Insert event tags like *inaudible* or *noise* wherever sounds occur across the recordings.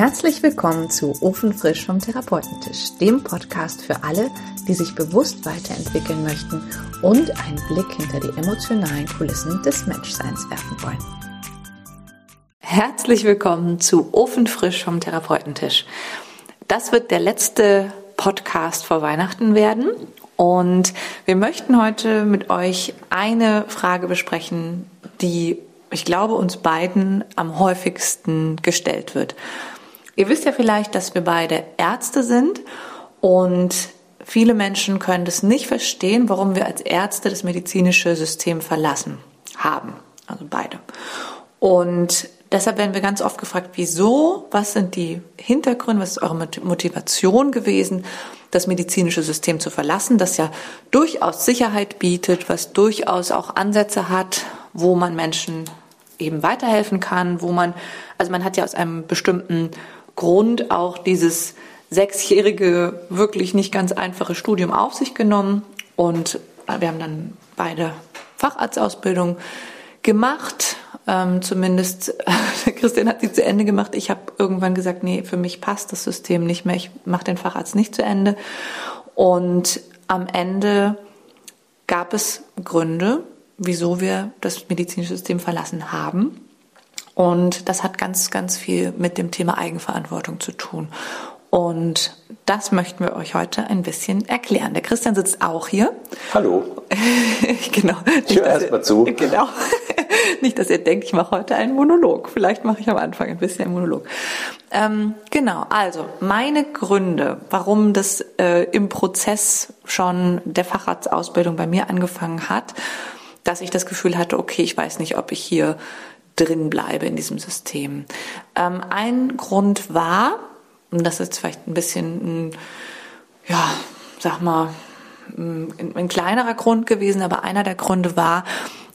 Herzlich willkommen zu Ofenfrisch vom Therapeutentisch, dem Podcast für alle, die sich bewusst weiterentwickeln möchten und einen Blick hinter die emotionalen Kulissen des Menschseins werfen wollen. Herzlich willkommen zu Ofenfrisch vom Therapeutentisch. Das wird der letzte Podcast vor Weihnachten werden und wir möchten heute mit euch eine Frage besprechen, die ich glaube, uns beiden am häufigsten gestellt wird. Ihr wisst ja vielleicht, dass wir beide Ärzte sind und viele Menschen können das nicht verstehen, warum wir als Ärzte das medizinische System verlassen haben. Also beide. Und deshalb werden wir ganz oft gefragt, wieso, was sind die Hintergründe, was ist eure Motivation gewesen, das medizinische System zu verlassen, das ja durchaus Sicherheit bietet, was durchaus auch Ansätze hat, wo man Menschen eben weiterhelfen kann, wo man, also man hat ja aus einem bestimmten Grund auch dieses sechsjährige, wirklich nicht ganz einfache Studium auf sich genommen. Und wir haben dann beide Facharztausbildung gemacht. Ähm, zumindest *laughs* Christian hat sie zu Ende gemacht. Ich habe irgendwann gesagt, nee, für mich passt das System nicht mehr. Ich mache den Facharzt nicht zu Ende. Und am Ende gab es Gründe, wieso wir das medizinische System verlassen haben. Und das hat ganz, ganz viel mit dem Thema Eigenverantwortung zu tun. Und das möchten wir euch heute ein bisschen erklären. Der Christian sitzt auch hier. Hallo. *laughs* genau. Ich höre erst mal zu. *laughs* Genau. Nicht, dass ihr denkt, ich mache heute einen Monolog. Vielleicht mache ich am Anfang ein bisschen einen Monolog. Ähm, genau, also meine Gründe, warum das äh, im Prozess schon der Facharztausbildung bei mir angefangen hat, dass ich das Gefühl hatte, okay, ich weiß nicht, ob ich hier drin bleibe in diesem System. Ähm, ein Grund war, und das ist vielleicht ein bisschen, ja, sag mal, ein, ein kleinerer Grund gewesen, aber einer der Gründe war,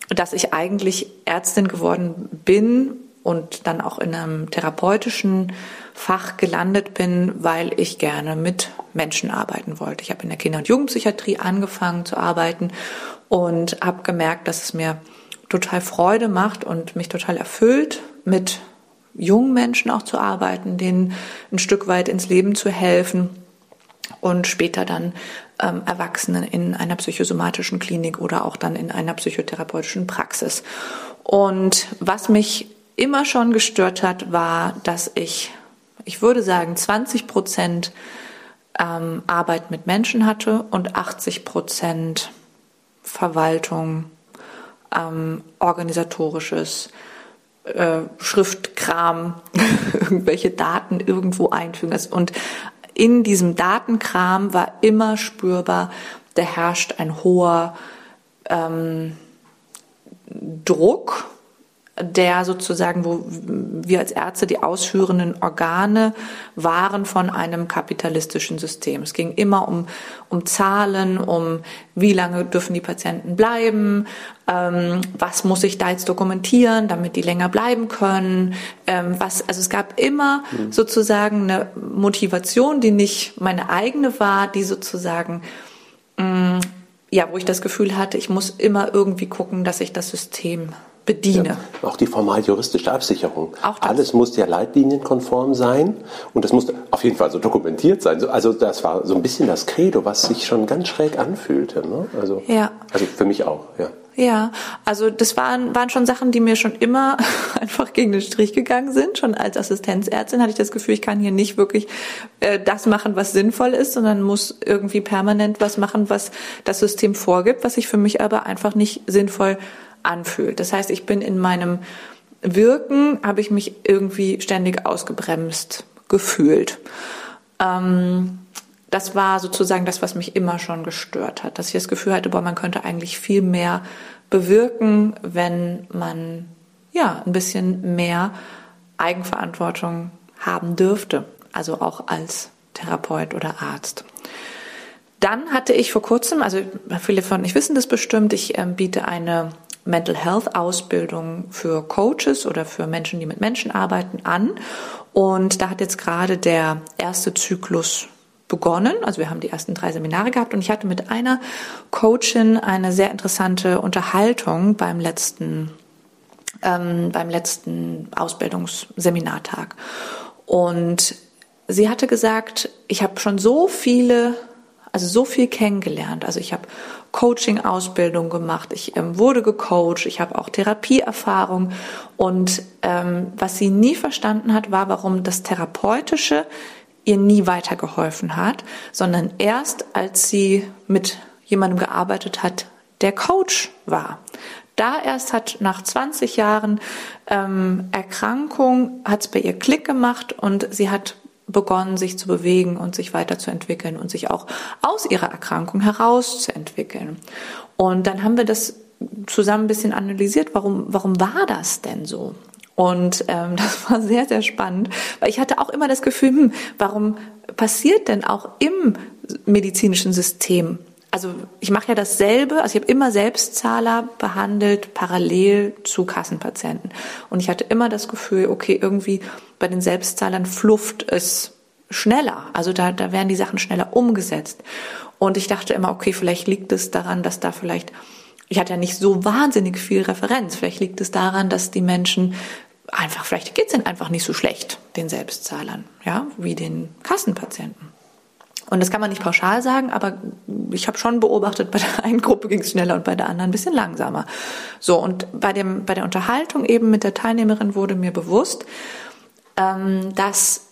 dass ich eigentlich Ärztin geworden bin und dann auch in einem therapeutischen Fach gelandet bin, weil ich gerne mit Menschen arbeiten wollte. Ich habe in der Kinder- und Jugendpsychiatrie angefangen zu arbeiten und habe gemerkt, dass es mir total Freude macht und mich total erfüllt, mit jungen Menschen auch zu arbeiten, denen ein Stück weit ins Leben zu helfen und später dann ähm, Erwachsenen in einer psychosomatischen Klinik oder auch dann in einer psychotherapeutischen Praxis. Und was mich immer schon gestört hat, war, dass ich, ich würde sagen, 20 Prozent ähm, Arbeit mit Menschen hatte und 80 Prozent Verwaltung, ähm, organisatorisches, äh, Schriftkram, *laughs* irgendwelche Daten irgendwo einfügen. Und in diesem Datenkram war immer spürbar, da herrscht ein hoher ähm, Druck der sozusagen, wo wir als Ärzte die ausführenden Organe waren von einem kapitalistischen System. Es ging immer um, um Zahlen, um wie lange dürfen die Patienten bleiben, ähm, was muss ich da jetzt dokumentieren, damit die länger bleiben können, ähm, was, also es gab immer mhm. sozusagen eine Motivation, die nicht meine eigene war, die sozusagen, mh, mm, ja, wo ich das Gefühl hatte, ich muss immer irgendwie gucken, dass ich das System bediene. Ja, auch die formal-juristische Absicherung. Auch das. Alles muss ja leitlinienkonform sein und das muss auf jeden Fall so dokumentiert sein. Also das war so ein bisschen das Credo, was sich schon ganz schräg anfühlte. Ne? Also, ja. also für mich auch, ja. Ja, also das waren, waren schon Sachen, die mir schon immer *laughs* einfach gegen den Strich gegangen sind. Schon als Assistenzärztin hatte ich das Gefühl, ich kann hier nicht wirklich äh, das machen, was sinnvoll ist, sondern muss irgendwie permanent was machen, was das System vorgibt, was sich für mich aber einfach nicht sinnvoll anfühlt. Das heißt, ich bin in meinem Wirken, habe ich mich irgendwie ständig ausgebremst gefühlt. Ähm, das war sozusagen das, was mich immer schon gestört hat, dass ich das Gefühl hatte, boah, man könnte eigentlich viel mehr bewirken, wenn man ja ein bisschen mehr Eigenverantwortung haben dürfte, also auch als Therapeut oder Arzt. Dann hatte ich vor kurzem, also viele von euch wissen das bestimmt, ich äh, biete eine Mental Health Ausbildung für Coaches oder für Menschen, die mit Menschen arbeiten, an. Und da hat jetzt gerade der erste Zyklus begonnen. Also wir haben die ersten drei Seminare gehabt und ich hatte mit einer Coachin eine sehr interessante Unterhaltung beim letzten, ähm, beim letzten Ausbildungsseminartag. Und sie hatte gesagt, ich habe schon so viele, also so viel kennengelernt. Also ich habe Coaching-Ausbildung gemacht, ich ähm, wurde gecoacht, ich habe auch Therapieerfahrung. Und ähm, was sie nie verstanden hat, war, warum das Therapeutische ihr nie weitergeholfen hat, sondern erst als sie mit jemandem gearbeitet hat, der Coach war. Da erst hat nach 20 Jahren ähm, Erkrankung, hat es bei ihr Klick gemacht und sie hat begonnen, sich zu bewegen und sich weiterzuentwickeln und sich auch aus ihrer Erkrankung herauszuentwickeln. Und dann haben wir das zusammen ein bisschen analysiert, warum, warum war das denn so? Und ähm, *laughs* das war sehr, sehr spannend, weil ich hatte auch immer das Gefühl, hm, warum passiert denn auch im medizinischen System also ich mache ja dasselbe, also ich habe immer Selbstzahler behandelt, parallel zu Kassenpatienten. Und ich hatte immer das Gefühl, okay, irgendwie bei den Selbstzahlern flufft es schneller. Also da, da werden die Sachen schneller umgesetzt. Und ich dachte immer, okay, vielleicht liegt es daran, dass da vielleicht, ich hatte ja nicht so wahnsinnig viel Referenz, vielleicht liegt es daran, dass die Menschen einfach, vielleicht geht es ihnen einfach nicht so schlecht, den Selbstzahlern, ja, wie den Kassenpatienten. Und das kann man nicht pauschal sagen, aber ich habe schon beobachtet, bei der *laughs* einen Gruppe ging es schneller und bei der anderen ein bisschen langsamer. So, und bei, dem, bei der Unterhaltung eben mit der Teilnehmerin wurde mir bewusst, ähm, dass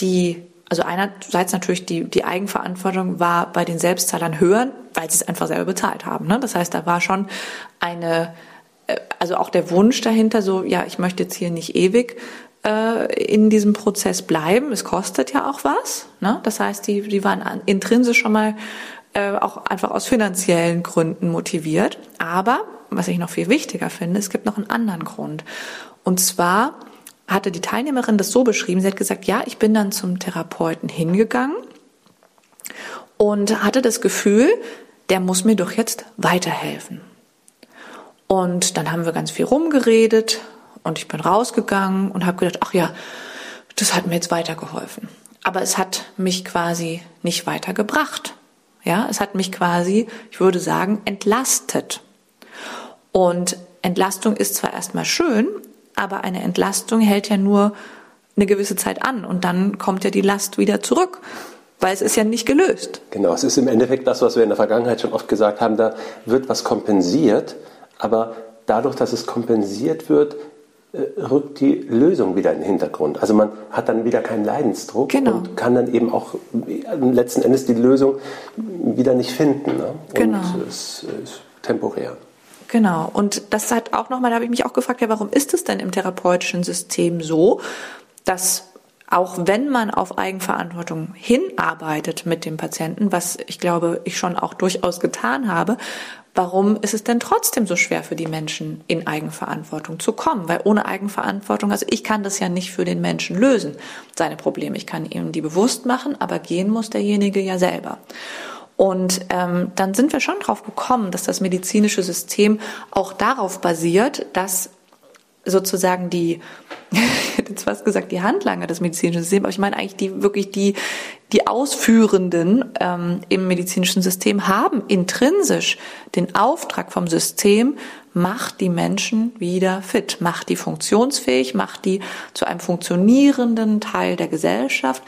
die, also einerseits natürlich die, die Eigenverantwortung war bei den Selbstzahlern höher, weil sie es einfach selber bezahlt haben. Ne? Das heißt, da war schon eine, äh, also auch der Wunsch dahinter, so, ja, ich möchte jetzt hier nicht ewig äh, in diesem Prozess bleiben. Es kostet ja auch was. Ne? Das heißt, die, die waren intrinsisch schon mal äh, auch einfach aus finanziellen Gründen motiviert. Aber was ich noch viel wichtiger finde, es gibt noch einen anderen Grund. Und zwar hatte die Teilnehmerin das so beschrieben, sie hat gesagt, ja, ich bin dann zum Therapeuten hingegangen und hatte das Gefühl, der muss mir doch jetzt weiterhelfen. Und dann haben wir ganz viel rumgeredet, und ich bin rausgegangen und habe gedacht, ach ja, das hat mir jetzt weitergeholfen. Aber es hat mich quasi nicht weitergebracht. Ja, es hat mich quasi, ich würde sagen, entlastet. Und Entlastung ist zwar erstmal schön, aber eine Entlastung hält ja nur eine gewisse Zeit an und dann kommt ja die Last wieder zurück, weil es ist ja nicht gelöst. Genau, es ist im Endeffekt das, was wir in der Vergangenheit schon oft gesagt haben, da wird was kompensiert, aber dadurch, dass es kompensiert wird, rückt die Lösung wieder in den Hintergrund. Also man hat dann wieder keinen Leidensdruck genau. und kann dann eben auch äh, letzten Endes die Lösung wieder nicht finden. Ne? Genau. Und es ist temporär. Genau. Und das hat auch nochmal, da habe ich mich auch gefragt, ja, warum ist es denn im therapeutischen System so, dass auch wenn man auf Eigenverantwortung hinarbeitet mit dem Patienten, was ich glaube, ich schon auch durchaus getan habe, warum ist es denn trotzdem so schwer für die Menschen in Eigenverantwortung zu kommen? Weil ohne Eigenverantwortung, also ich kann das ja nicht für den Menschen lösen, seine Probleme. Ich kann ihm die bewusst machen, aber gehen muss derjenige ja selber. Und ähm, dann sind wir schon drauf gekommen, dass das medizinische System auch darauf basiert, dass sozusagen die, *laughs* ich hätte jetzt fast gesagt, die Handlanger des medizinischen Systems, aber ich meine eigentlich die wirklich die, die Ausführenden ähm, im medizinischen System haben intrinsisch den Auftrag vom System, macht die Menschen wieder fit, macht die funktionsfähig, macht die zu einem funktionierenden Teil der Gesellschaft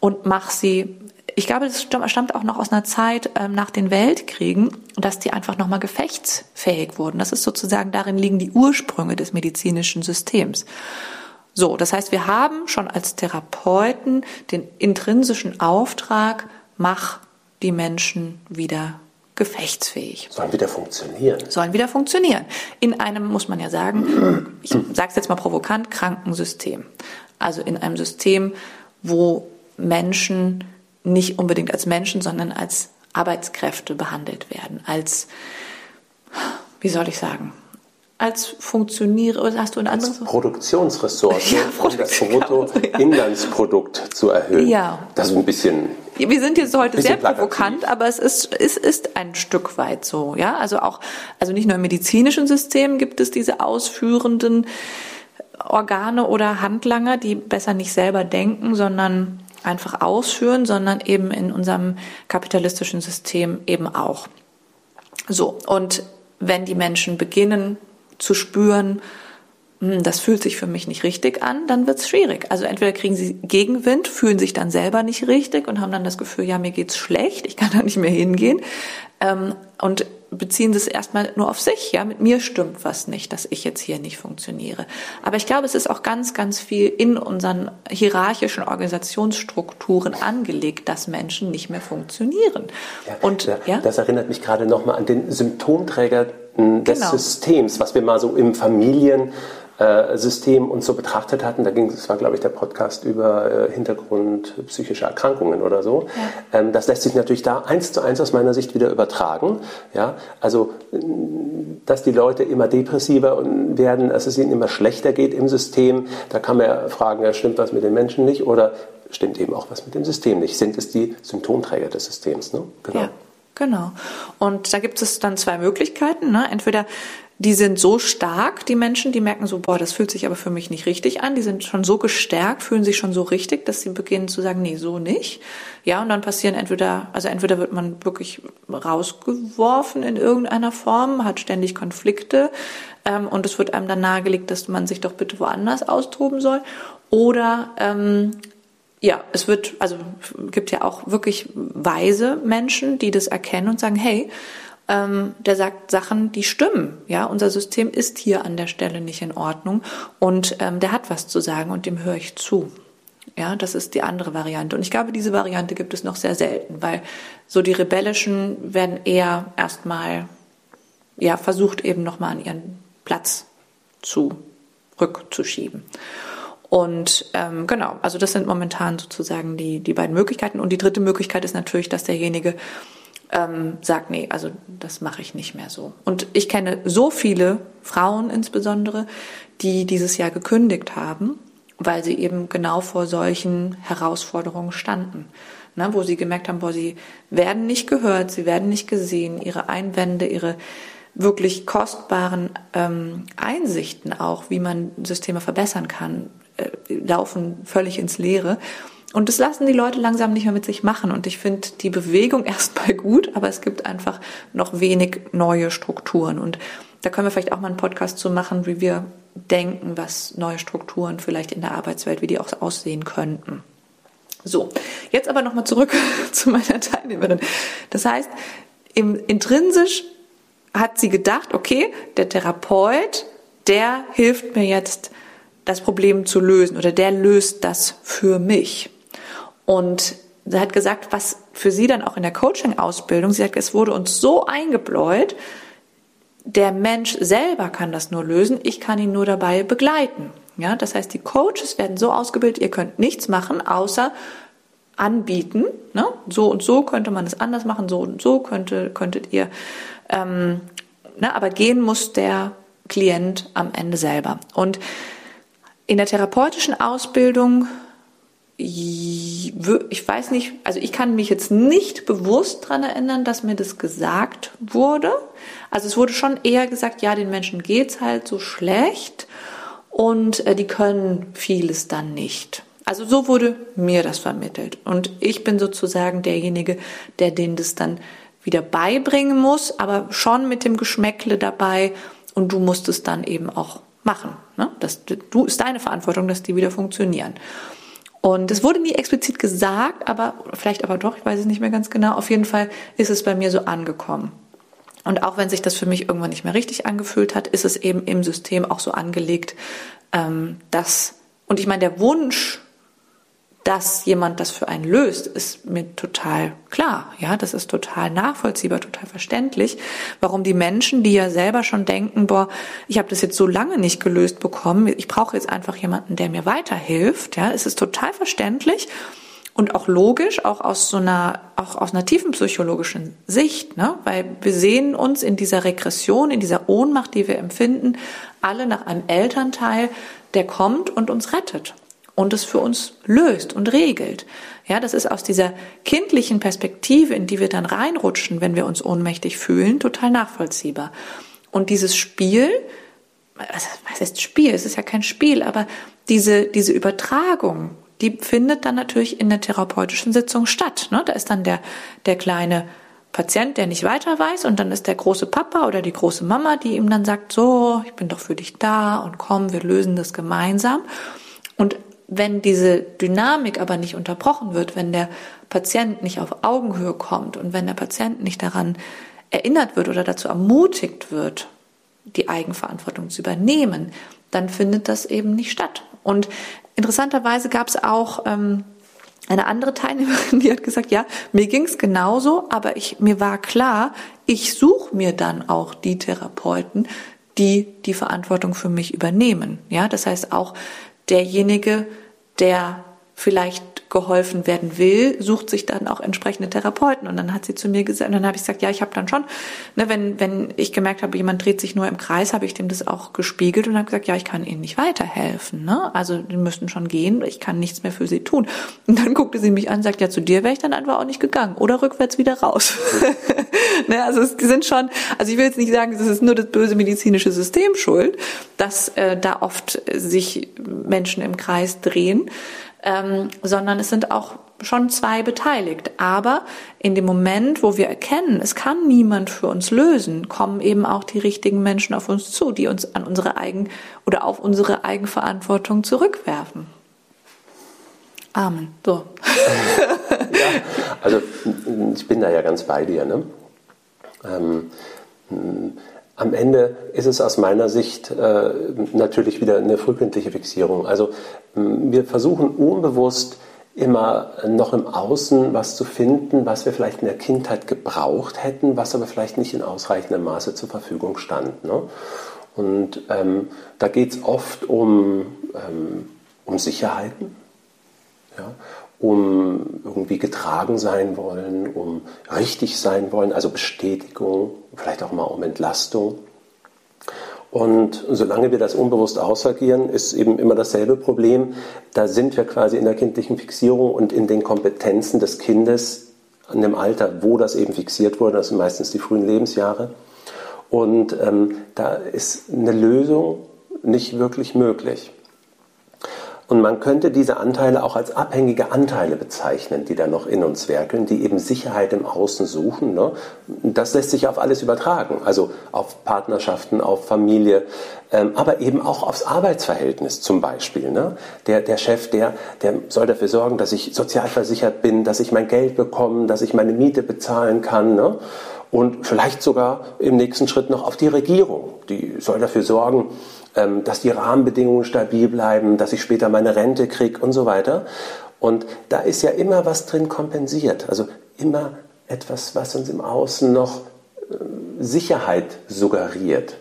und macht sie ich glaube, das stammt auch noch aus einer Zeit ähm, nach den Weltkriegen, dass die einfach nochmal gefechtsfähig wurden. Das ist sozusagen, darin liegen die Ursprünge des medizinischen Systems. So, das heißt, wir haben schon als Therapeuten den intrinsischen Auftrag, mach die Menschen wieder gefechtsfähig. Sollen wieder funktionieren. Sollen wieder funktionieren. In einem, muss man ja sagen, ich sage es jetzt mal provokant, Krankensystem. Also in einem System, wo Menschen nicht unbedingt als Menschen, sondern als Arbeitskräfte behandelt werden, als, wie soll ich sagen, als funktioniere, oder hast du ein anderes? Als Produktionsressource, *laughs* ja, um das Bruttoinlandsprodukt *laughs* ja. zu erhöhen. Ja. Das ist ein bisschen. Wir sind jetzt heute sehr provokant, aber es ist, es ist ein Stück weit so, ja. Also auch, also nicht nur im medizinischen System gibt es diese ausführenden Organe oder Handlanger, die besser nicht selber denken, sondern einfach ausführen, sondern eben in unserem kapitalistischen System eben auch. So, und wenn die Menschen beginnen zu spüren, hm, das fühlt sich für mich nicht richtig an, dann wird's schwierig. Also entweder kriegen sie Gegenwind, fühlen sich dann selber nicht richtig und haben dann das Gefühl, ja, mir geht's schlecht, ich kann da nicht mehr hingehen. Ähm, und beziehen das erstmal nur auf sich, ja, mit mir stimmt was nicht, dass ich jetzt hier nicht funktioniere. Aber ich glaube, es ist auch ganz, ganz viel in unseren hierarchischen Organisationsstrukturen angelegt, dass Menschen nicht mehr funktionieren. Ja, und ja, ja? das erinnert mich gerade nochmal an den Symptomträger des genau. Systems, was wir mal so im Familien System uns so betrachtet hatten. Da ging es war, glaube ich, der Podcast über äh, Hintergrund psychische Erkrankungen oder so. Ja. Ähm, das lässt sich natürlich da eins zu eins aus meiner Sicht wieder übertragen. Ja, also dass die Leute immer depressiver werden, dass es ihnen immer schlechter geht im System. Da kann man ja fragen, ja, stimmt was mit den Menschen nicht oder stimmt eben auch was mit dem System nicht? Sind es die Symptomträger des Systems? Ne? Genau. Ja. Genau. Und da gibt es dann zwei Möglichkeiten. Ne? Entweder die sind so stark, die Menschen, die merken so, boah, das fühlt sich aber für mich nicht richtig an. Die sind schon so gestärkt, fühlen sich schon so richtig, dass sie beginnen zu sagen, nee, so nicht. Ja, und dann passieren entweder, also entweder wird man wirklich rausgeworfen in irgendeiner Form, hat ständig Konflikte, ähm, und es wird einem dann nahegelegt, dass man sich doch bitte woanders austoben soll. Oder ähm, ja, es wird, also gibt ja auch wirklich weise Menschen, die das erkennen und sagen, hey, ähm, der sagt Sachen, die stimmen. Ja, unser System ist hier an der Stelle nicht in Ordnung und ähm, der hat was zu sagen und dem höre ich zu. Ja, das ist die andere Variante. Und ich glaube, diese Variante gibt es noch sehr selten, weil so die Rebellischen werden eher erstmal, ja, versucht eben nochmal an ihren Platz zurückzuschieben. Und ähm, genau, also das sind momentan sozusagen die, die beiden Möglichkeiten. Und die dritte Möglichkeit ist natürlich, dass derjenige ähm, sagt, nee, also das mache ich nicht mehr so. Und ich kenne so viele Frauen insbesondere, die dieses Jahr gekündigt haben, weil sie eben genau vor solchen Herausforderungen standen. Ne, wo sie gemerkt haben, boah, sie werden nicht gehört, sie werden nicht gesehen, ihre Einwände, ihre wirklich kostbaren ähm, Einsichten auch, wie man Systeme verbessern kann, äh, laufen völlig ins Leere. Und das lassen die Leute langsam nicht mehr mit sich machen. Und ich finde die Bewegung *laughs* erstmal gut, aber es gibt einfach noch wenig neue Strukturen. Und da können wir vielleicht auch mal einen Podcast zu machen, wie wir denken, was neue Strukturen vielleicht in der Arbeitswelt, wie die auch aussehen könnten. So, jetzt aber nochmal zurück *laughs* zu meiner Teilnehmerin. Das heißt, im, intrinsisch hat sie gedacht, okay, der Therapeut, der hilft mir jetzt, das Problem zu lösen oder der löst das für mich. Und sie hat gesagt, was für sie dann auch in der Coaching-Ausbildung, sie hat, es wurde uns so eingebläut, der Mensch selber kann das nur lösen, ich kann ihn nur dabei begleiten. Ja, das heißt, die Coaches werden so ausgebildet, ihr könnt nichts machen, außer anbieten. Ne? So und so könnte man es anders machen, so und so könnte, könntet ihr. Ähm, ne? Aber gehen muss der Klient am Ende selber. Und in der therapeutischen Ausbildung ich weiß nicht, also ich kann mich jetzt nicht bewusst daran erinnern, dass mir das gesagt wurde. Also es wurde schon eher gesagt, ja, den Menschen geht's halt so schlecht und äh, die können vieles dann nicht. Also so wurde mir das vermittelt. Und ich bin sozusagen derjenige, der denen das dann wieder beibringen muss, aber schon mit dem Geschmäckle dabei und du musst es dann eben auch machen. Ne? Das du ist deine Verantwortung, dass die wieder funktionieren. Und es wurde nie explizit gesagt, aber vielleicht aber doch, ich weiß es nicht mehr ganz genau. Auf jeden Fall ist es bei mir so angekommen. Und auch wenn sich das für mich irgendwann nicht mehr richtig angefühlt hat, ist es eben im System auch so angelegt, ähm, dass, und ich meine, der Wunsch dass jemand das für einen löst, ist mir total klar. Ja, das ist total nachvollziehbar, total verständlich, warum die Menschen, die ja selber schon denken, boah, ich habe das jetzt so lange nicht gelöst bekommen, ich brauche jetzt einfach jemanden, der mir weiterhilft. Ja, es ist total verständlich und auch logisch, auch aus so einer, auch aus einer tiefen psychologischen Sicht, ne? weil wir sehen uns in dieser Regression, in dieser Ohnmacht, die wir empfinden, alle nach einem Elternteil, der kommt und uns rettet und es für uns löst und regelt. Ja, das ist aus dieser kindlichen Perspektive, in die wir dann reinrutschen, wenn wir uns ohnmächtig fühlen, total nachvollziehbar. Und dieses Spiel, was heißt Spiel? Es ist ja kein Spiel, aber diese, diese Übertragung, die findet dann natürlich in der therapeutischen Sitzung statt. Ne? Da ist dann der, der kleine Patient, der nicht weiter weiß und dann ist der große Papa oder die große Mama, die ihm dann sagt, so, ich bin doch für dich da und komm, wir lösen das gemeinsam. Und wenn diese Dynamik aber nicht unterbrochen wird, wenn der Patient nicht auf Augenhöhe kommt und wenn der Patient nicht daran erinnert wird oder dazu ermutigt wird, die Eigenverantwortung zu übernehmen, dann findet das eben nicht statt. Und interessanterweise gab es auch ähm, eine andere Teilnehmerin, *laughs* die hat gesagt, ja, mir ging's genauso, aber ich, mir war klar, ich suche mir dann auch die Therapeuten, die die Verantwortung für mich übernehmen. Ja, das heißt auch derjenige, der vielleicht geholfen werden will, sucht sich dann auch entsprechende Therapeuten. Und dann hat sie zu mir gesagt, und dann habe ich gesagt, ja, ich habe dann schon, ne, wenn, wenn ich gemerkt habe, jemand dreht sich nur im Kreis, habe ich dem das auch gespiegelt und habe gesagt, ja, ich kann Ihnen nicht weiterhelfen. Ne? Also die müssten schon gehen, ich kann nichts mehr für Sie tun. Und dann guckte sie mich an und sagt, ja, zu dir wäre ich dann einfach auch nicht gegangen oder rückwärts wieder raus. *laughs* ne, also es sind schon, also ich will jetzt nicht sagen, es ist nur das böse medizinische System schuld, dass äh, da oft sich Menschen im Kreis drehen ähm, sondern es sind auch schon zwei beteiligt. Aber in dem Moment, wo wir erkennen, es kann niemand für uns lösen, kommen eben auch die richtigen Menschen auf uns zu, die uns an unsere Eigen oder auf unsere Eigenverantwortung zurückwerfen. Amen. So. *laughs* ja, also ich bin da ja ganz bei dir. Ne? Ähm, am Ende ist es aus meiner Sicht äh, natürlich wieder eine frühkindliche Fixierung. Also wir versuchen unbewusst immer noch im Außen was zu finden, was wir vielleicht in der Kindheit gebraucht hätten, was aber vielleicht nicht in ausreichendem Maße zur Verfügung stand. Ne? Und ähm, da geht es oft um, ähm, um Sicherheiten, ja? Um irgendwie getragen sein wollen, um richtig sein wollen, also Bestätigung, vielleicht auch mal um Entlastung. Und solange wir das unbewusst ausagieren, ist eben immer dasselbe Problem. Da sind wir quasi in der kindlichen Fixierung und in den Kompetenzen des Kindes an dem Alter, wo das eben fixiert wurde, das sind meistens die frühen Lebensjahre. Und ähm, da ist eine Lösung nicht wirklich möglich. Und man könnte diese Anteile auch als abhängige Anteile bezeichnen, die da noch in uns werkeln, die eben Sicherheit im Außen suchen. Ne? Das lässt sich auf alles übertragen, also auf Partnerschaften, auf Familie, ähm, aber eben auch aufs Arbeitsverhältnis zum Beispiel. Ne? Der, der Chef, der, der soll dafür sorgen, dass ich sozialversichert bin, dass ich mein Geld bekomme, dass ich meine Miete bezahlen kann. Ne? Und vielleicht sogar im nächsten Schritt noch auf die Regierung. Die soll dafür sorgen, ähm, dass die Rahmenbedingungen stabil bleiben, dass ich später meine Rente kriege und so weiter. Und da ist ja immer was drin kompensiert. Also immer etwas, was uns im Außen noch äh, Sicherheit suggeriert.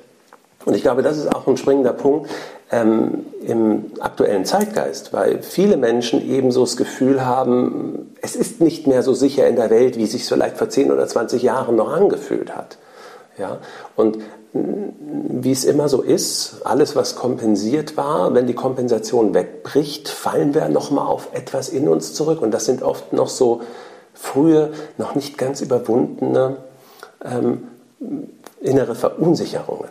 Und ich glaube, das ist auch ein springender Punkt ähm, im aktuellen Zeitgeist, weil viele Menschen eben so das Gefühl haben, es ist nicht mehr so sicher in der Welt, wie es sich vielleicht vor 10 oder 20 Jahren noch angefühlt hat. Ja? Und wie es immer so ist, alles, was kompensiert war, wenn die Kompensation wegbricht, fallen wir nochmal auf etwas in uns zurück. Und das sind oft noch so frühe, noch nicht ganz überwundene ähm, innere Verunsicherungen.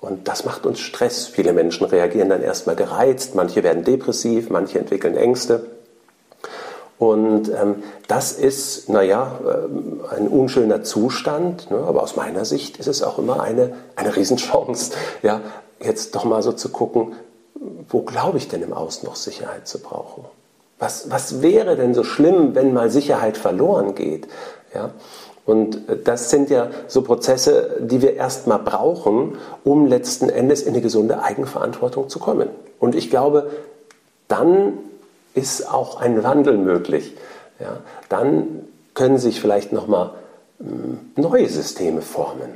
Und das macht uns Stress. Viele Menschen reagieren dann erstmal gereizt, manche werden depressiv, manche entwickeln Ängste. Und ähm, das ist, naja, äh, ein unschöner Zustand, ne? aber aus meiner Sicht ist es auch immer eine, eine Riesenchance, *laughs* ja, jetzt doch mal so zu gucken, wo glaube ich denn im Außen noch Sicherheit zu brauchen? Was, was wäre denn so schlimm, wenn mal Sicherheit verloren geht? Ja? Und äh, das sind ja so Prozesse, die wir erstmal brauchen, um letzten Endes in eine gesunde Eigenverantwortung zu kommen. Und ich glaube, dann ist auch ein Wandel möglich. Ja, dann können sich vielleicht nochmal hm, neue Systeme formen,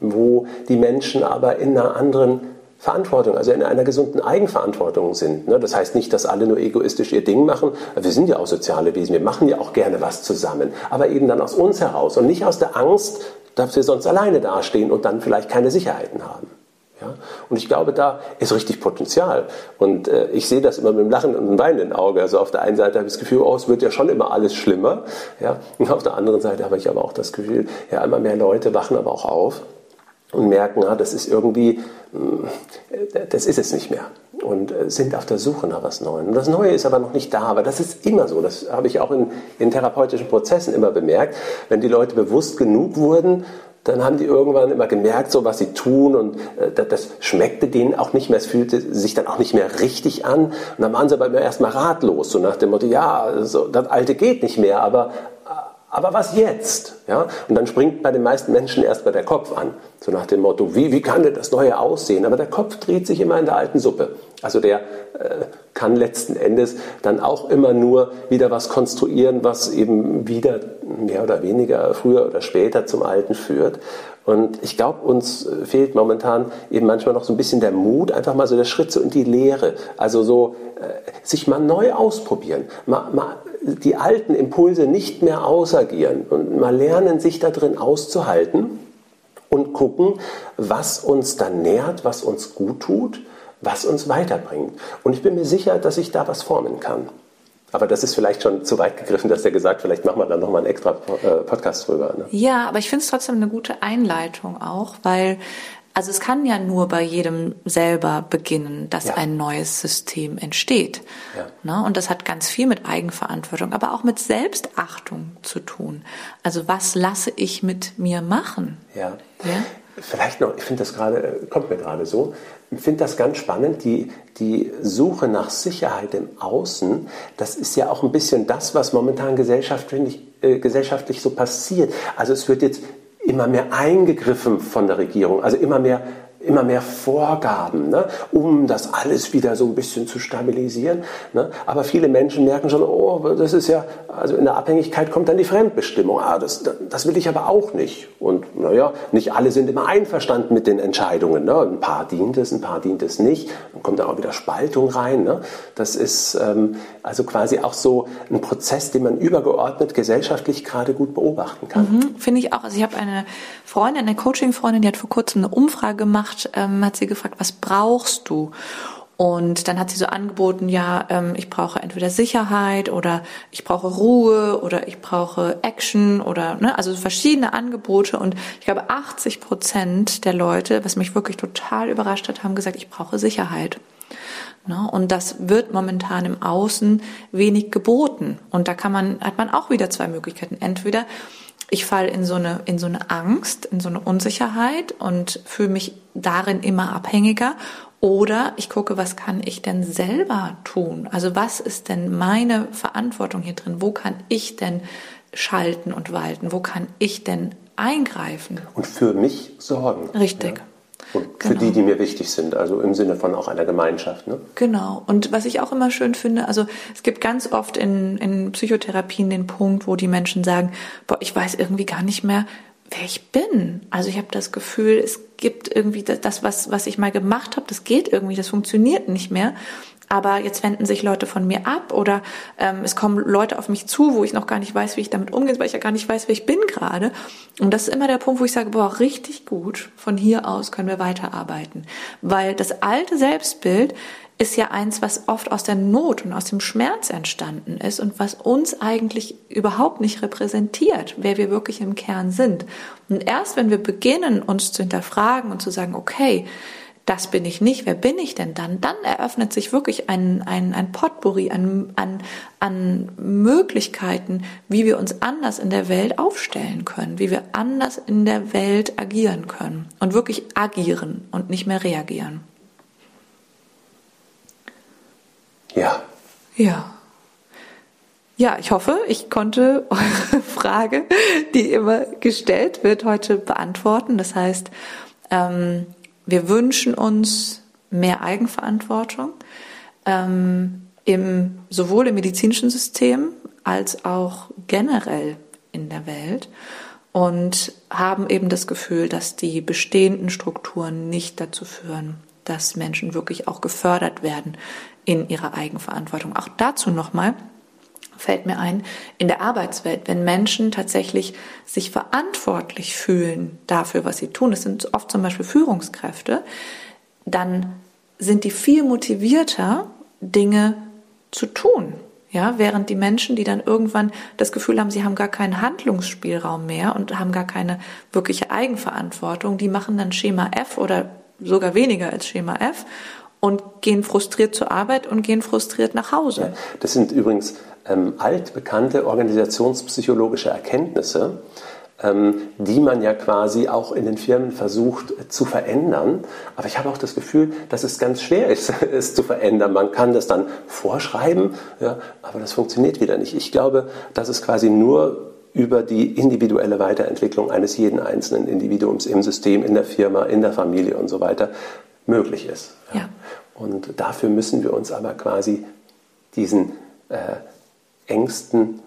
wo die Menschen aber in einer anderen Verantwortung, also in einer gesunden Eigenverantwortung sind. Ne? Das heißt nicht, dass alle nur egoistisch ihr Ding machen. Wir sind ja auch soziale Wesen, wir machen ja auch gerne was zusammen, aber eben dann aus uns heraus und nicht aus der Angst, dass wir sonst alleine dastehen und dann vielleicht keine Sicherheiten haben. Ja? Und ich glaube, da ist richtig Potenzial. Und äh, ich sehe das immer mit einem Lachen und einem weinenden Auge. Also auf der einen Seite habe ich das Gefühl, oh, es wird ja schon immer alles schlimmer. Ja? Und auf der anderen Seite habe ich aber auch das Gefühl, ja, immer mehr Leute wachen aber auch auf und merken, ja, das ist irgendwie, hm, das ist es nicht mehr. und äh, sind auf der Suche nach was Neuem. Und das Neue ist aber noch nicht da, aber das ist immer so. Das habe ich auch in, in therapeutischen Prozessen immer bemerkt. Wenn die Leute bewusst genug wurden, dann haben die irgendwann immer gemerkt, so was sie tun und äh, das schmeckte denen auch nicht mehr, es fühlte sich dann auch nicht mehr richtig an. Und dann waren sie aber immer erstmal ratlos, so nach dem Motto, ja, so, das Alte geht nicht mehr, aber, aber was jetzt? Ja? Und dann springt bei den meisten Menschen erstmal der Kopf an, so nach dem Motto, wie, wie kann denn das Neue aussehen? Aber der Kopf dreht sich immer in der alten Suppe. Also der äh, kann letzten Endes dann auch immer nur wieder was konstruieren, was eben wieder mehr oder weniger früher oder später zum Alten führt. Und ich glaube, uns fehlt momentan eben manchmal noch so ein bisschen der Mut, einfach mal so der Schritt so in die Lehre. Also so äh, sich mal neu ausprobieren, mal, mal die alten Impulse nicht mehr ausagieren und mal lernen, sich da drin auszuhalten und gucken, was uns dann nährt, was uns gut tut was uns weiterbringt. Und ich bin mir sicher, dass ich da was formen kann. Aber das ist vielleicht schon zu weit gegriffen, dass er gesagt, vielleicht machen wir dann nochmal einen extra äh, Podcast drüber. Ne? Ja, aber ich finde es trotzdem eine gute Einleitung auch, weil also es kann ja nur bei jedem selber beginnen, dass ja. ein neues System entsteht. Ja. Ne? Und das hat ganz viel mit Eigenverantwortung, aber auch mit Selbstachtung zu tun. Also was lasse ich mit mir machen? Ja. ja? Vielleicht noch, ich finde das gerade, äh, kommt mir gerade so, ich finde das ganz spannend, die, die Suche nach Sicherheit im Außen, das ist ja auch ein bisschen das, was momentan gesellschaftlich, äh, gesellschaftlich so passiert. Also es wird jetzt immer mehr eingegriffen von der Regierung, also immer mehr immer mehr Vorgaben, ne, um das alles wieder so ein bisschen zu stabilisieren. Ne. Aber viele Menschen merken schon, oh, das ist ja, also in der Abhängigkeit kommt dann die Fremdbestimmung. Ah, das, das will ich aber auch nicht. Und naja, nicht alle sind immer einverstanden mit den Entscheidungen. Ne. Ein paar dient es, ein paar dient es nicht. Dann kommt da auch wieder Spaltung rein. Ne. Das ist ähm, also quasi auch so ein Prozess, den man übergeordnet gesellschaftlich gerade gut beobachten kann. Mhm, Finde ich auch. Also ich habe eine Freundin, eine Coaching-Freundin, die hat vor kurzem eine Umfrage gemacht, ähm, hat sie gefragt, was brauchst du? Und dann hat sie so angeboten, ja, ähm, ich brauche entweder Sicherheit oder ich brauche Ruhe oder ich brauche Action oder, ne, also verschiedene Angebote. Und ich glaube, 80 Prozent der Leute, was mich wirklich total überrascht hat, haben gesagt, ich brauche Sicherheit. Ne? Und das wird momentan im Außen wenig geboten. Und da kann man, hat man auch wieder zwei Möglichkeiten. Entweder ich falle in so eine in so eine Angst, in so eine Unsicherheit und fühle mich darin immer abhängiger oder ich gucke, was kann ich denn selber tun? Also was ist denn meine Verantwortung hier drin? Wo kann ich denn schalten und walten? Wo kann ich denn eingreifen? Und für mich sorgen. Richtig. Ja. Und genau. für die, die mir wichtig sind, also im Sinne von auch einer Gemeinschaft. Ne? Genau. Und was ich auch immer schön finde, also es gibt ganz oft in, in Psychotherapien den Punkt, wo die Menschen sagen, boah, ich weiß irgendwie gar nicht mehr, wer ich bin. Also ich habe das Gefühl, es gibt irgendwie das, was, was ich mal gemacht habe, das geht irgendwie, das funktioniert nicht mehr aber jetzt wenden sich Leute von mir ab oder ähm, es kommen Leute auf mich zu, wo ich noch gar nicht weiß, wie ich damit umgehe, weil ich ja gar nicht weiß, wer ich bin gerade. Und das ist immer der Punkt, wo ich sage, boah, richtig gut, von hier aus können wir weiterarbeiten. Weil das alte Selbstbild ist ja eins, was oft aus der Not und aus dem Schmerz entstanden ist und was uns eigentlich überhaupt nicht repräsentiert, wer wir wirklich im Kern sind. Und erst wenn wir beginnen, uns zu hinterfragen und zu sagen, okay, das bin ich nicht, wer bin ich denn dann? Dann eröffnet sich wirklich ein, ein, ein Potpourri an, an, an Möglichkeiten, wie wir uns anders in der Welt aufstellen können, wie wir anders in der Welt agieren können und wirklich agieren und nicht mehr reagieren. Ja. Ja. Ja, ich hoffe, ich konnte *laughs* eure Frage, die immer gestellt wird, heute beantworten. Das heißt, ähm, wir wünschen uns mehr Eigenverantwortung, ähm, im, sowohl im medizinischen System als auch generell in der Welt und haben eben das Gefühl, dass die bestehenden Strukturen nicht dazu führen, dass Menschen wirklich auch gefördert werden in ihrer Eigenverantwortung. Auch dazu nochmal fällt mir ein, in der Arbeitswelt, wenn Menschen tatsächlich sich verantwortlich fühlen dafür, was sie tun, das sind oft zum Beispiel Führungskräfte, dann sind die viel motivierter, Dinge zu tun. Ja, während die Menschen, die dann irgendwann das Gefühl haben, sie haben gar keinen Handlungsspielraum mehr und haben gar keine wirkliche Eigenverantwortung, die machen dann Schema F oder sogar weniger als Schema F und gehen frustriert zur Arbeit und gehen frustriert nach Hause. Ja, das sind übrigens ähm, altbekannte organisationspsychologische Erkenntnisse, ähm, die man ja quasi auch in den Firmen versucht äh, zu verändern. Aber ich habe auch das Gefühl, dass es ganz schwer ist, *laughs* es zu verändern. Man kann das dann vorschreiben, ja, aber das funktioniert wieder nicht. Ich glaube, dass es quasi nur über die individuelle Weiterentwicklung eines jeden einzelnen Individuums im System, in der Firma, in der Familie und so weiter möglich ist. Ja. Und dafür müssen wir uns aber quasi diesen äh, Ängsten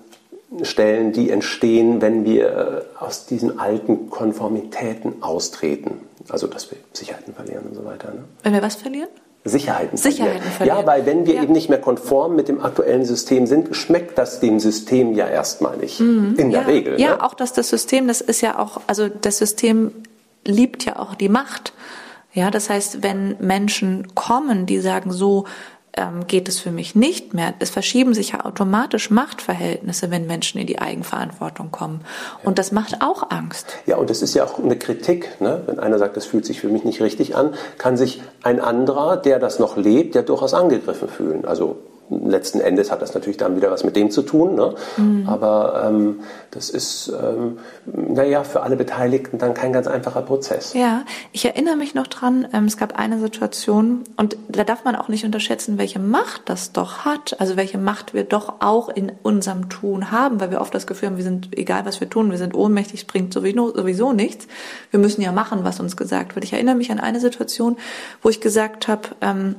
stellen, die entstehen, wenn wir äh, aus diesen alten Konformitäten austreten. Also, dass wir Sicherheiten verlieren und so weiter. Ne? Wenn wir was verlieren? Sicherheiten, Sicherheiten verlieren. verlieren. Ja, weil wenn wir ja. eben nicht mehr konform mit dem aktuellen System sind, schmeckt das dem System ja erstmal nicht. Mhm. In der ja. Regel. Ja, ne? auch dass das System, das ist ja auch, also das System liebt ja auch die Macht. Ja, das heißt, wenn Menschen kommen, die sagen, so ähm, geht es für mich nicht mehr, es verschieben sich ja automatisch Machtverhältnisse, wenn Menschen in die Eigenverantwortung kommen. Und das macht auch Angst. Ja, und das ist ja auch eine Kritik. Ne? Wenn einer sagt, es fühlt sich für mich nicht richtig an, kann sich ein anderer, der das noch lebt, ja durchaus angegriffen fühlen. Also letzten Endes hat das natürlich dann wieder was mit dem zu tun. Ne? Mhm. Aber ähm, das ist, ähm, naja, für alle Beteiligten dann kein ganz einfacher Prozess. Ja, ich erinnere mich noch dran, ähm, es gab eine Situation, und da darf man auch nicht unterschätzen, welche Macht das doch hat, also welche Macht wir doch auch in unserem Tun haben, weil wir oft das Gefühl haben, wir sind, egal was wir tun, wir sind ohnmächtig, es bringt sowieso, sowieso nichts. Wir müssen ja machen, was uns gesagt wird. Ich erinnere mich an eine Situation, wo ich gesagt habe, ähm,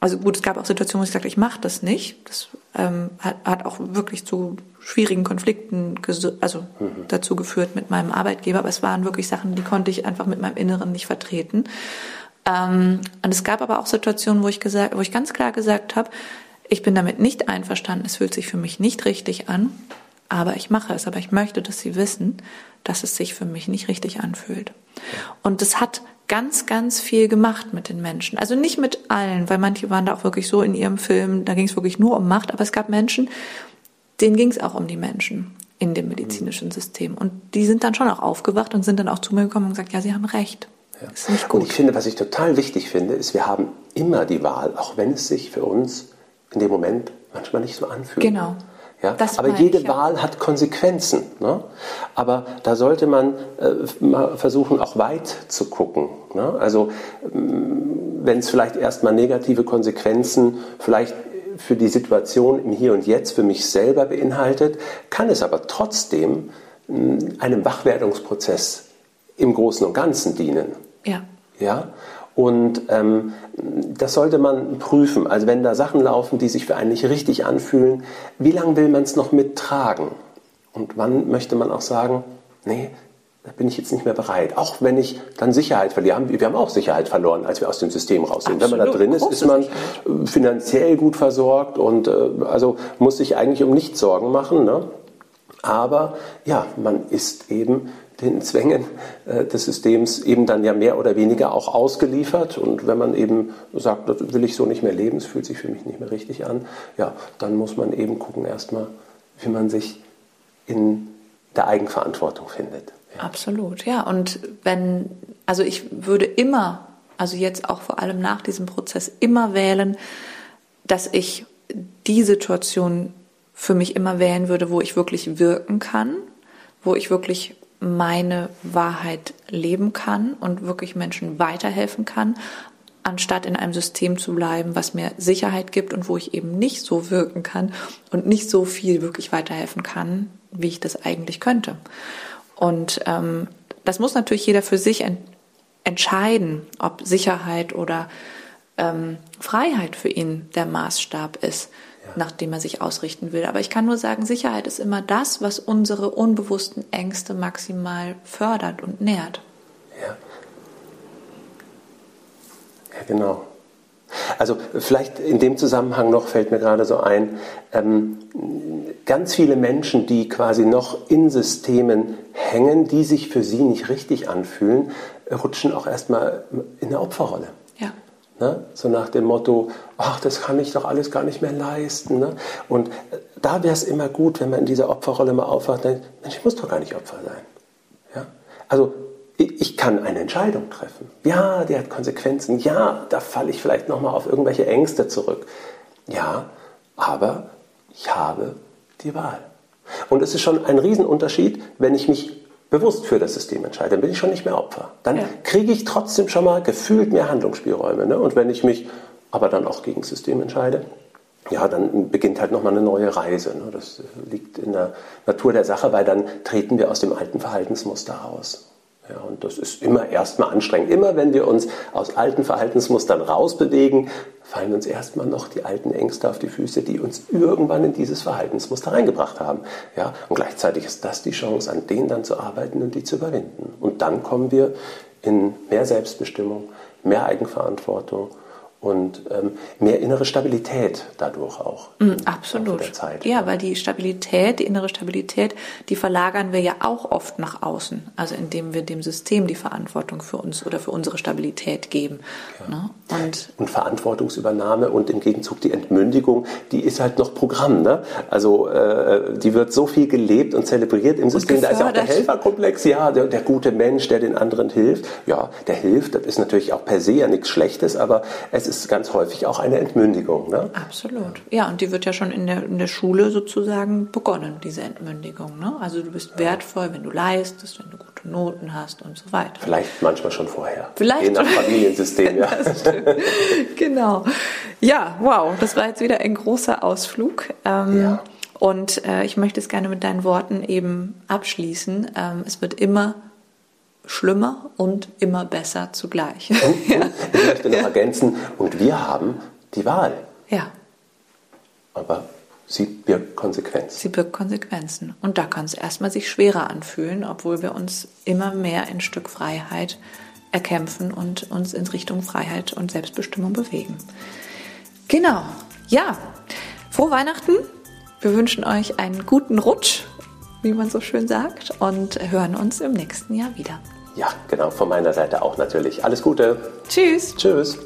also gut, es gab auch Situationen, wo ich sagte, ich mache das nicht. Das ähm, hat, hat auch wirklich zu schwierigen Konflikten also mhm. dazu geführt mit meinem Arbeitgeber. Aber es waren wirklich Sachen, die konnte ich einfach mit meinem Inneren nicht vertreten. Ähm, und es gab aber auch Situationen, wo ich gesagt, wo ich ganz klar gesagt habe, ich bin damit nicht einverstanden. Es fühlt sich für mich nicht richtig an, aber ich mache es. Aber ich möchte, dass Sie wissen, dass es sich für mich nicht richtig anfühlt. Und das hat ganz, ganz viel gemacht mit den Menschen. Also nicht mit allen, weil manche waren da auch wirklich so in ihrem Film, da ging es wirklich nur um Macht, aber es gab Menschen, denen ging es auch um die Menschen in dem medizinischen System. Und die sind dann schon auch aufgewacht und sind dann auch zu mir gekommen und gesagt, ja, sie haben recht. Ja. Ist nicht gut. Und ich finde, was ich total wichtig finde, ist, wir haben immer die Wahl, auch wenn es sich für uns in dem Moment manchmal nicht so anfühlt. Genau. Ja? Aber jede ich, ja. Wahl hat Konsequenzen. Ne? Aber da sollte man äh, mal versuchen, auch weit zu gucken. Ne? Also mm, wenn es vielleicht erstmal negative Konsequenzen vielleicht für die Situation im Hier und Jetzt für mich selber beinhaltet, kann es aber trotzdem mh, mm, einem Wachwerdungsprozess im Großen und Ganzen dienen. Ja. Ja? Und ähm, das sollte man prüfen. Also wenn da Sachen laufen, die sich für einen nicht richtig anfühlen, wie lange will man es noch mittragen? Und wann möchte man auch sagen, nee, da bin ich jetzt nicht mehr bereit. Auch wenn ich dann Sicherheit verliere. Wir haben auch Sicherheit verloren, als wir aus dem System raus sind. Wenn man da drin ist, ist man äh, finanziell gut versorgt und äh, also muss sich eigentlich um nichts Sorgen machen. Ne? Aber ja, man ist eben den Zwängen äh, des Systems eben dann ja mehr oder weniger auch ausgeliefert. Und wenn man eben sagt, das will ich so nicht mehr leben, es fühlt sich für mich nicht mehr richtig an, ja, dann muss man eben gucken erstmal, wie man sich in der Eigenverantwortung findet. Ja. Absolut, ja. Und wenn, also ich würde immer, also jetzt auch vor allem nach diesem Prozess, immer wählen, dass ich die Situation für mich immer wählen würde, wo ich wirklich wirken kann, wo ich wirklich meine Wahrheit leben kann und wirklich Menschen weiterhelfen kann, anstatt in einem System zu bleiben, was mir Sicherheit gibt und wo ich eben nicht so wirken kann und nicht so viel wirklich weiterhelfen kann, wie ich das eigentlich könnte. Und ähm, das muss natürlich jeder für sich ent entscheiden, ob Sicherheit oder ähm, Freiheit für ihn der Maßstab ist nach dem er sich ausrichten will. Aber ich kann nur sagen, Sicherheit ist immer das, was unsere unbewussten Ängste maximal fördert und nährt. Ja. Ja, genau. Also vielleicht in dem Zusammenhang noch fällt mir gerade so ein, ähm, ganz viele Menschen, die quasi noch in Systemen hängen, die sich für sie nicht richtig anfühlen, rutschen auch erstmal in eine Opferrolle. Ne? So nach dem Motto, ach, das kann ich doch alles gar nicht mehr leisten. Ne? Und äh, da wäre es immer gut, wenn man in dieser Opferrolle mal aufwacht und denkt, Mensch, ich muss doch gar nicht Opfer sein. Ja? Also ich kann eine Entscheidung treffen. Ja, die hat Konsequenzen. Ja, da falle ich vielleicht nochmal auf irgendwelche Ängste zurück. Ja, aber ich habe die Wahl. Und es ist schon ein Riesenunterschied, wenn ich mich bewusst für das System entscheide, dann bin ich schon nicht mehr Opfer. Dann ja. kriege ich trotzdem schon mal gefühlt mehr Handlungsspielräume. Ne? Und wenn ich mich aber dann auch gegen das System entscheide, ja, dann beginnt halt nochmal eine neue Reise. Ne? Das liegt in der Natur der Sache, weil dann treten wir aus dem alten Verhaltensmuster raus. Ja, und das ist immer erstmal anstrengend. Immer wenn wir uns aus alten Verhaltensmustern rausbewegen, fallen uns erstmal noch die alten Ängste auf die Füße, die uns irgendwann in dieses Verhaltensmuster reingebracht haben. Ja, und gleichzeitig ist das die Chance, an denen dann zu arbeiten und die zu überwinden. Und dann kommen wir in mehr Selbstbestimmung, mehr Eigenverantwortung und ähm, mehr innere Stabilität dadurch auch. Mm, absolut. Ja, weil die Stabilität, die innere Stabilität, die verlagern wir ja auch oft nach außen. Also indem wir dem System die Verantwortung für uns oder für unsere Stabilität geben. Ja. Ne? Und, und, Verantwortungsübernahme und im Gegenzug die Entmündigung, die ist halt noch Programm. Ne? Also äh, die wird so viel gelebt und zelebriert im System. Da ist ja auch der Helferkomplex, ja, der, der gute Mensch, der den anderen hilft. Ja, der hilft, das ist natürlich auch per se ja nichts Schlechtes, aber es ist ganz häufig auch eine Entmündigung. Ne? Absolut. Ja, und die wird ja schon in der, in der Schule sozusagen begonnen, diese Entmündigung. Ne? Also du bist wertvoll, wenn du leistest, wenn du gute Noten hast und so weiter. Vielleicht manchmal schon vorher. Vielleicht. Je nach Familiensystem, ja. *laughs* genau. Ja, wow, das war jetzt wieder ein großer Ausflug. Ähm, ja. Und äh, ich möchte es gerne mit deinen Worten eben abschließen. Ähm, es wird immer schlimmer und immer besser zugleich. Und, und *laughs* ich möchte noch ergänzen, und wir haben die Wahl. Ja. Aber sie birgt Konsequenzen. Sie birgt Konsequenzen. Und da kann es erstmal sich schwerer anfühlen, obwohl wir uns immer mehr in Stück Freiheit erkämpfen und uns in Richtung Freiheit und Selbstbestimmung bewegen. Genau. Ja. Frohe Weihnachten. Wir wünschen euch einen guten Rutsch wie man so schön sagt, und hören uns im nächsten Jahr wieder. Ja, genau, von meiner Seite auch natürlich. Alles Gute. Tschüss. Tschüss.